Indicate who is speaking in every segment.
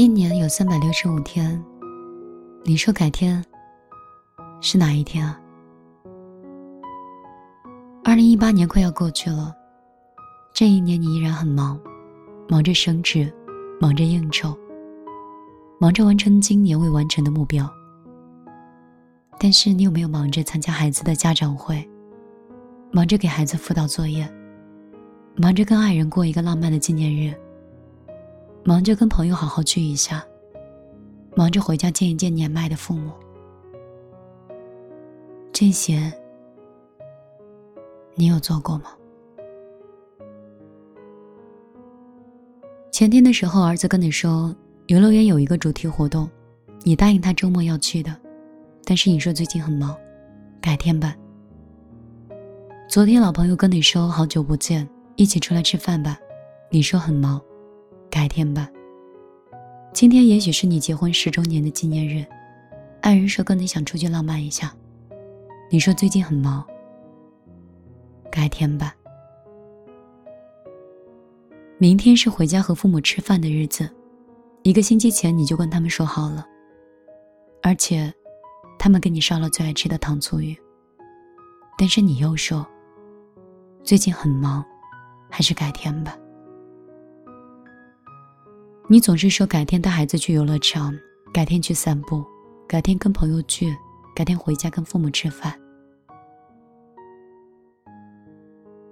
Speaker 1: 一年有三百六十五天，你说改天是哪一天啊？二零一八年快要过去了，这一年你依然很忙，忙着升职，忙着应酬，忙着完成今年未完成的目标。但是你有没有忙着参加孩子的家长会，忙着给孩子辅导作业，忙着跟爱人过一个浪漫的纪念日？忙着跟朋友好好聚一下，忙着回家见一见年迈的父母，这些你有做过吗？前天的时候，儿子跟你说游乐园有一个主题活动，你答应他周末要去的，但是你说最近很忙，改天吧。昨天老朋友跟你说好久不见，一起出来吃饭吧，你说很忙。改天吧。今天也许是你结婚十周年的纪念日，爱人说跟你想出去浪漫一下，你说最近很忙。改天吧。明天是回家和父母吃饭的日子，一个星期前你就跟他们说好了，而且，他们给你烧了最爱吃的糖醋鱼。但是你又说，最近很忙，还是改天吧。你总是说改天带孩子去游乐场，改天去散步，改天跟朋友聚，改天回家跟父母吃饭。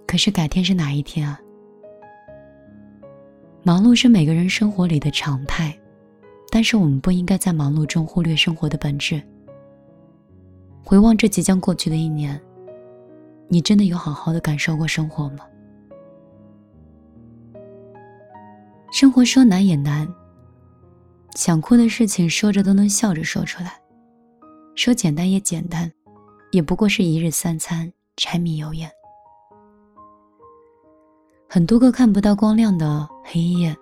Speaker 1: 可是改天是哪一天啊？忙碌是每个人生活里的常态，但是我们不应该在忙碌中忽略生活的本质。回望这即将过去的一年，你真的有好好的感受过生活吗？生活说难也难，想哭的事情说着都能笑着说出来，说简单也简单，也不过是一日三餐，柴米油盐。很多个看不到光亮的黑夜，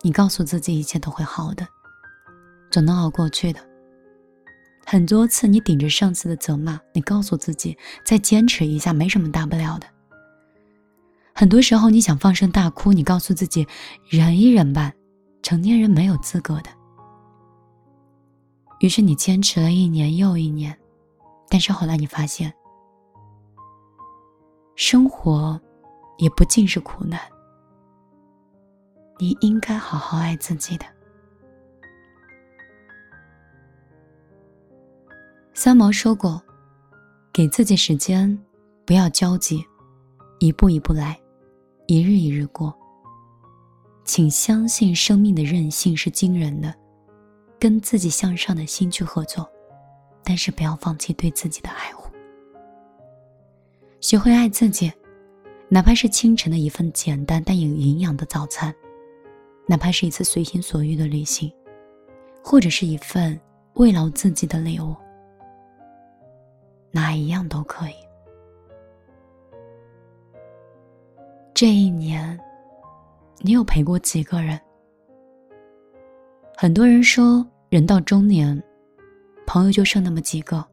Speaker 1: 你告诉自己一切都会好的，总能熬过去的。很多次你顶着上司的责骂，你告诉自己再坚持一下，没什么大不了的。很多时候，你想放声大哭，你告诉自己忍一忍吧，成年人没有资格的。于是你坚持了一年又一年，但是后来你发现，生活也不尽是苦难。你应该好好爱自己的。三毛说过：“给自己时间，不要焦急，一步一步来。”一日一日过，请相信生命的韧性是惊人的，跟自己向上的心去合作，但是不要放弃对自己的爱护。学会爱自己，哪怕是清晨的一份简单但有营养的早餐，哪怕是一次随心所欲的旅行，或者是一份慰劳自己的礼物，哪一样都可以。这一年，你有陪过几个人？很多人说，人到中年，朋友就剩那么几个，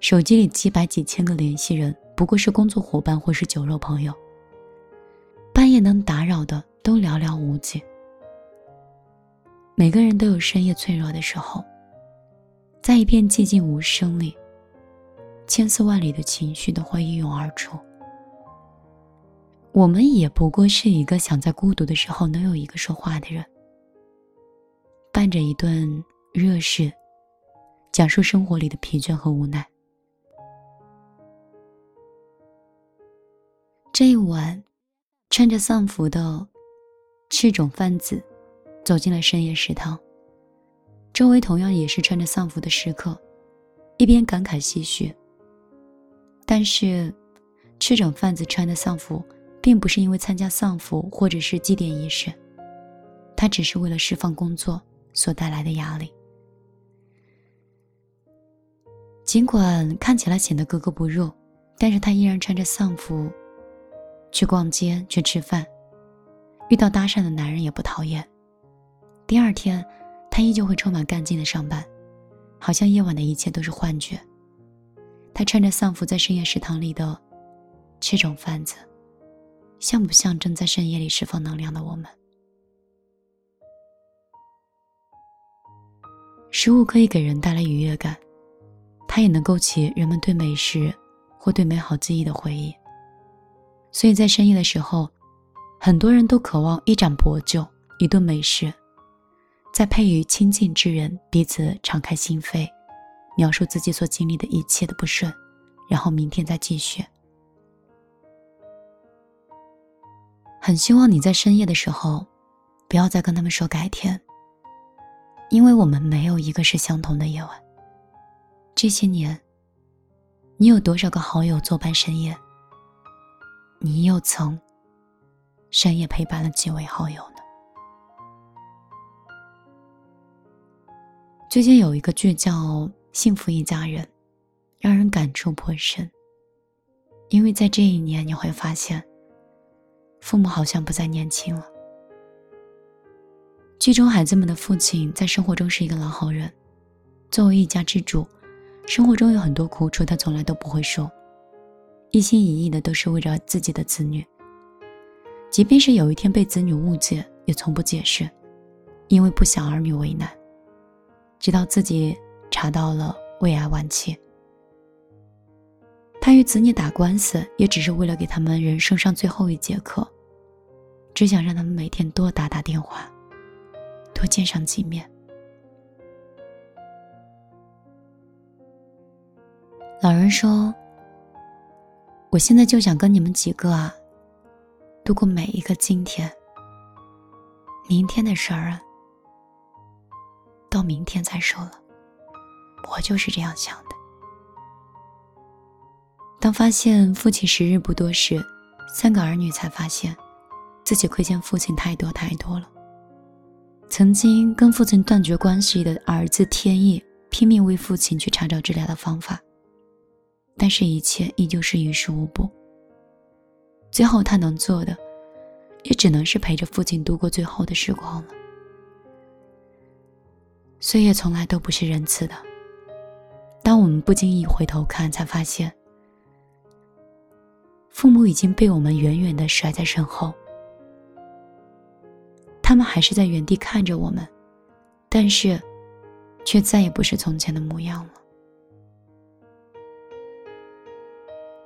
Speaker 1: 手机里几百几千个联系人，不过是工作伙伴或是酒肉朋友。半夜能打扰的都寥寥无几。每个人都有深夜脆弱的时候，在一片寂静无声里，千丝万缕的情绪都会一涌而出。我们也不过是一个想在孤独的时候能有一个说话的人，伴着一顿热食，讲述生活里的疲倦和无奈。这一晚，穿着丧服的赤种贩子走进了深夜食堂，周围同样也是穿着丧服的食客，一边感慨唏嘘。但是，赤种贩子穿的丧服。并不是因为参加丧服或者是祭奠仪式，他只是为了释放工作所带来的压力。尽管看起来显得格格不入，但是他依然穿着丧服去逛街、去吃饭，遇到搭讪的男人也不讨厌。第二天，他依旧会充满干劲的上班，好像夜晚的一切都是幻觉。他穿着丧服在深夜食堂里的这种贩子，像不像正在深夜里释放能量的我们？食物可以给人带来愉悦感。它也能勾起人们对美食或对美好记忆的回忆，所以在深夜的时候，很多人都渴望一盏薄酒，一顿美食，再配与亲近之人，彼此敞开心扉，描述自己所经历的一切的不顺，然后明天再继续。很希望你在深夜的时候，不要再跟他们说改天，因为我们没有一个是相同的夜晚。这些年，你有多少个好友作伴深夜？你又曾深夜陪伴了几位好友呢？最近有一个剧叫《幸福一家人》，让人感触颇深。因为在这一年，你会发现，父母好像不再年轻了。剧中孩子们的父亲在生活中是一个老好人，作为一家之主。生活中有很多苦楚，他从来都不会说，一心一意的都是为着自己的子女。即便是有一天被子女误解，也从不解释，因为不想儿女为难。直到自己查到了胃癌晚期，他与子女打官司，也只是为了给他们人生上最后一节课，只想让他们每天多打打电话，多见上几面。老人说：“我现在就想跟你们几个啊，度过每一个今天。明天的事儿啊，到明天再说了。我就是这样想的。当发现父亲时日不多时，三个儿女才发现，自己亏欠父亲太多太多了。曾经跟父亲断绝关系的儿子天意，拼命为父亲去查找治疗的方法。”但是，一切依旧是于事无补。最后，他能做的，也只能是陪着父亲度过最后的时光了。岁月从来都不是仁慈的。当我们不经意回头看，才发现，父母已经被我们远远的甩在身后。他们还是在原地看着我们，但是，却再也不是从前的模样了。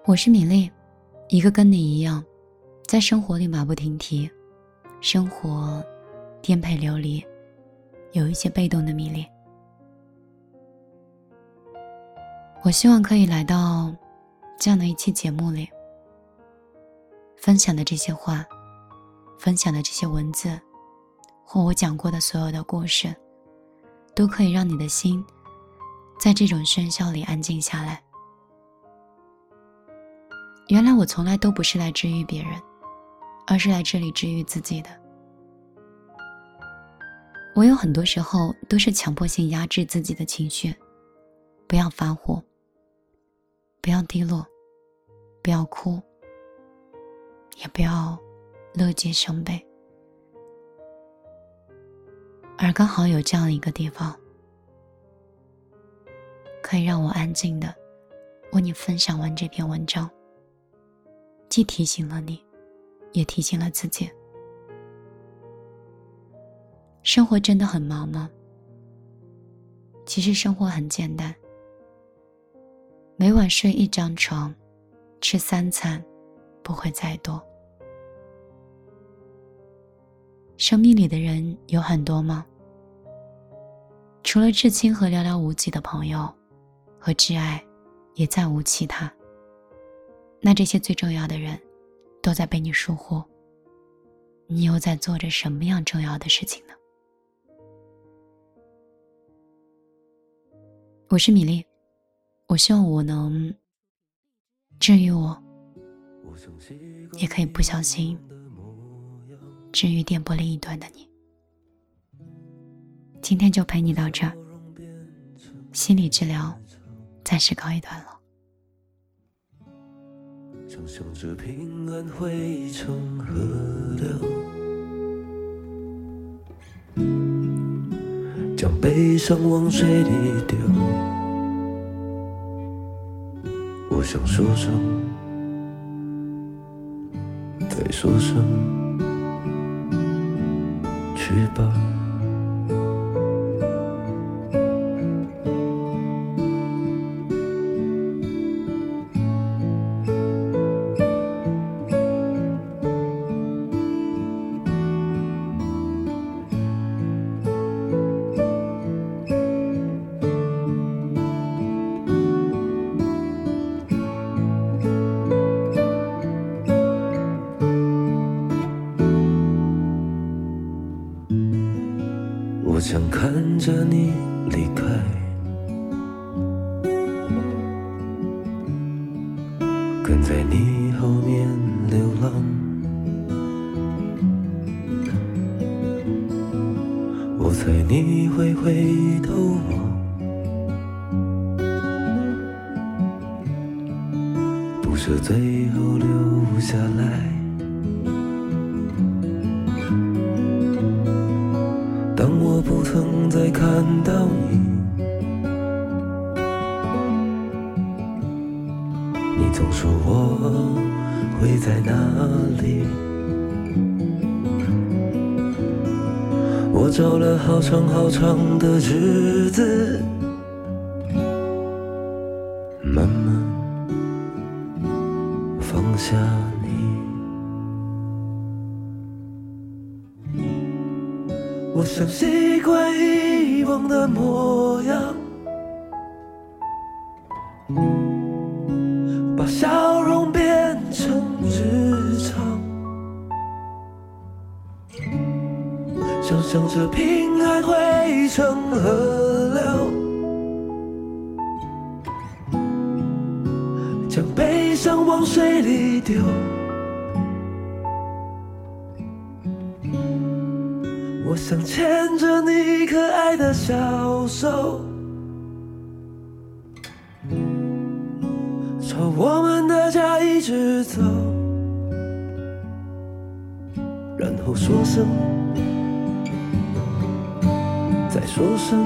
Speaker 1: 我是米粒，一个跟你一样，在生活里马不停蹄，生活颠沛流离，有一些被动的米粒。我希望可以来到这样的一期节目里，分享的这些话，分享的这些文字，或我讲过的所有的故事，都可以让你的心在这种喧嚣里安静下来。原来我从来都不是来治愈别人，而是来这里治愈自己的。我有很多时候都是强迫性压制自己的情绪，不要发火，不要低落，不要哭，也不要乐极生悲。而刚好有这样一个地方，可以让我安静的为你分享完这篇文章。既提醒了你，也提醒了自己。生活真的很忙吗？其实生活很简单。每晚睡一张床，吃三餐，不会再多。生命里的人有很多吗？除了至亲和寥寥无几的朋友，和挚爱，也再无其他。那这些最重要的人，都在被你疏忽。你又在做着什么样重要的事情呢？我是米粒，我希望我能治愈我，也可以不小心治愈电波另一端的你。
Speaker 2: 今天就陪你到这儿，心理治疗暂时告一段落。想象着平安汇成河流，将悲伤往水里丢。我想说声，再说声，去吧。想看着你离开，跟在你后面流浪。我猜你会回头望，不舍最后留下来。再看到你，你总说我会在哪里？我找了好长好长的日子，慢慢放下你。我想习惯一的模样，把笑容变成日常，想象着平安汇成河流，将悲伤往水里丢。想牵着你可爱的小手，朝我们的家一直走，然后说声，再说声，